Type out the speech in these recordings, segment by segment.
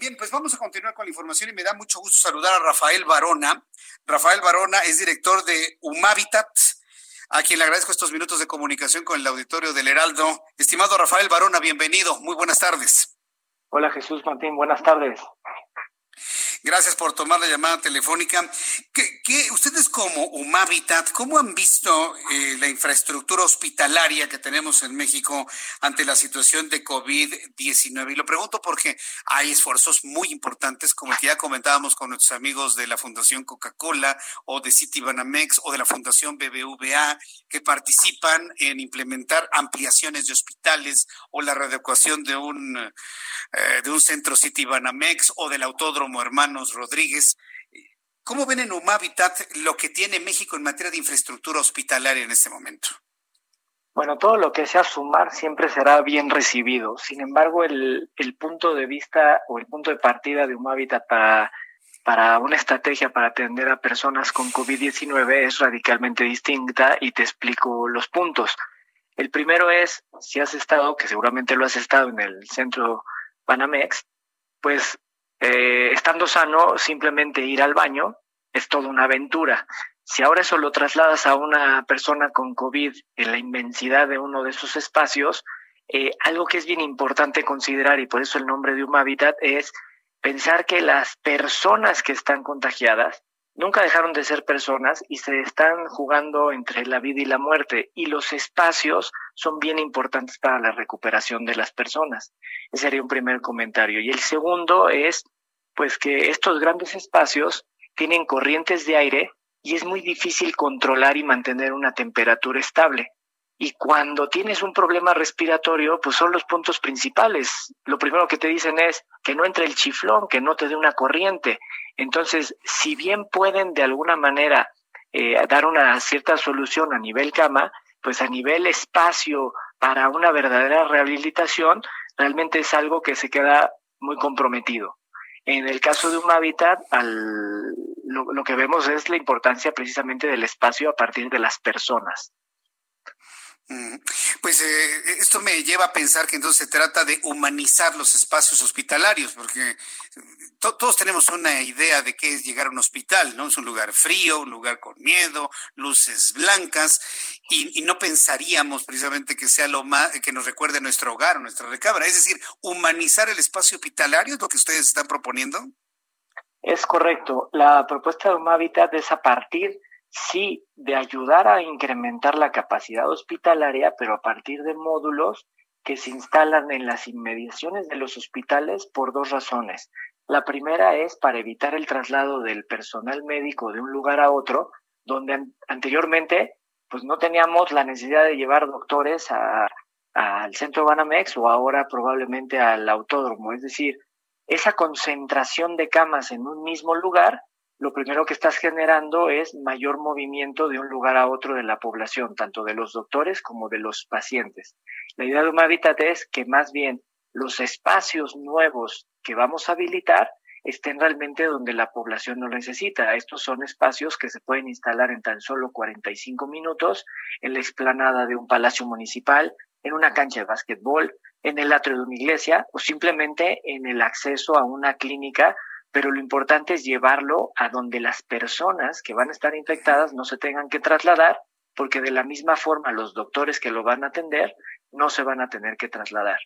Bien, pues vamos a continuar con la información y me da mucho gusto saludar a Rafael Barona. Rafael Barona es director de Humavitat, a quien le agradezco estos minutos de comunicación con el auditorio del Heraldo. Estimado Rafael Barona, bienvenido. Muy buenas tardes. Hola Jesús Martín, buenas tardes. Gracias por tomar la llamada telefónica. ¿Qué, ustedes como Humavitat, cómo han visto eh, la infraestructura hospitalaria que tenemos en México ante la situación de COVID-19? Y lo pregunto porque hay esfuerzos muy importantes, como ya comentábamos con nuestros amigos de la Fundación Coca-Cola o de Citibanamex o de la Fundación BBVA, que participan en implementar ampliaciones de hospitales o la readecuación de un, eh, de un centro Citibanamex o del autódromo hermano Rodríguez. ¿Cómo ven en Humavitat lo que tiene México en materia de infraestructura hospitalaria en este momento? Bueno, todo lo que sea sumar siempre será bien recibido. Sin embargo, el, punto de vista o el punto de partida de Humavitat para, para una estrategia para atender a personas con COVID-19 es radicalmente distinta y te explico los puntos. El primero es, si has estado, que seguramente lo has estado en el centro Panamex, pues eh, estando sano, simplemente ir al baño es toda una aventura. Si ahora eso lo trasladas a una persona con COVID en la inmensidad de uno de esos espacios, eh, algo que es bien importante considerar y por eso el nombre de un es pensar que las personas que están contagiadas nunca dejaron de ser personas y se están jugando entre la vida y la muerte y los espacios son bien importantes para la recuperación de las personas. Ese sería un primer comentario. Y el segundo es, pues que estos grandes espacios tienen corrientes de aire y es muy difícil controlar y mantener una temperatura estable. Y cuando tienes un problema respiratorio, pues son los puntos principales. Lo primero que te dicen es que no entre el chiflón, que no te dé una corriente. Entonces, si bien pueden de alguna manera eh, dar una cierta solución a nivel cama, pues a nivel espacio para una verdadera rehabilitación, realmente es algo que se queda muy comprometido. En el caso de un hábitat, lo que vemos es la importancia precisamente del espacio a partir de las personas. Eh, esto me lleva a pensar que entonces se trata de humanizar los espacios hospitalarios, porque todos tenemos una idea de qué es llegar a un hospital, ¿no? Es un lugar frío, un lugar con miedo, luces blancas, y, no pensaríamos precisamente que sea lo más, que nos recuerde nuestro hogar o nuestra recámara. Es decir, humanizar el espacio hospitalario es lo que ustedes están proponiendo. Es correcto. La propuesta de un hábitat es a partir sí de ayudar a incrementar la capacidad hospitalaria, pero a partir de módulos que se instalan en las inmediaciones de los hospitales por dos razones. La primera es para evitar el traslado del personal médico de un lugar a otro, donde anteriormente pues no teníamos la necesidad de llevar doctores al centro Banamex o ahora probablemente al autódromo. Es decir, esa concentración de camas en un mismo lugar lo primero que estás generando es mayor movimiento de un lugar a otro de la población, tanto de los doctores como de los pacientes. La idea de un hábitat es que más bien los espacios nuevos que vamos a habilitar estén realmente donde la población lo necesita. Estos son espacios que se pueden instalar en tan solo 45 minutos en la explanada de un palacio municipal, en una cancha de básquetbol, en el atrio de una iglesia o simplemente en el acceso a una clínica pero lo importante es llevarlo a donde las personas que van a estar infectadas no se tengan que trasladar, porque de la misma forma los doctores que lo van a atender no se van a tener que trasladar.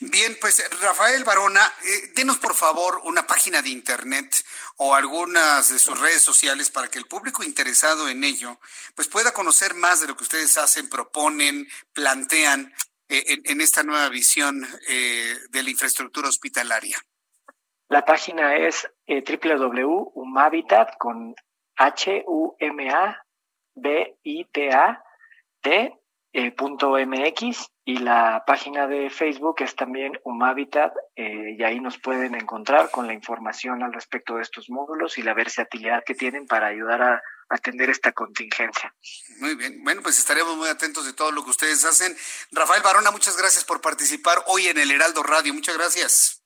Bien, pues Rafael Barona, eh, denos por favor una página de internet o algunas de sus redes sociales para que el público interesado en ello pues pueda conocer más de lo que ustedes hacen, proponen, plantean eh, en, esta nueva visión eh, de la infraestructura hospitalaria. La página es eh, con H-U-M-A-B-I-T-A-T eh, .mx y la página de Facebook es también Humavitat eh, y ahí nos pueden encontrar con la información al respecto de estos módulos y la versatilidad que tienen para ayudar a atender esta contingencia. Muy bien, bueno, pues estaremos muy atentos de todo lo que ustedes hacen. Rafael Barona, muchas gracias por participar hoy en el Heraldo Radio. Muchas gracias.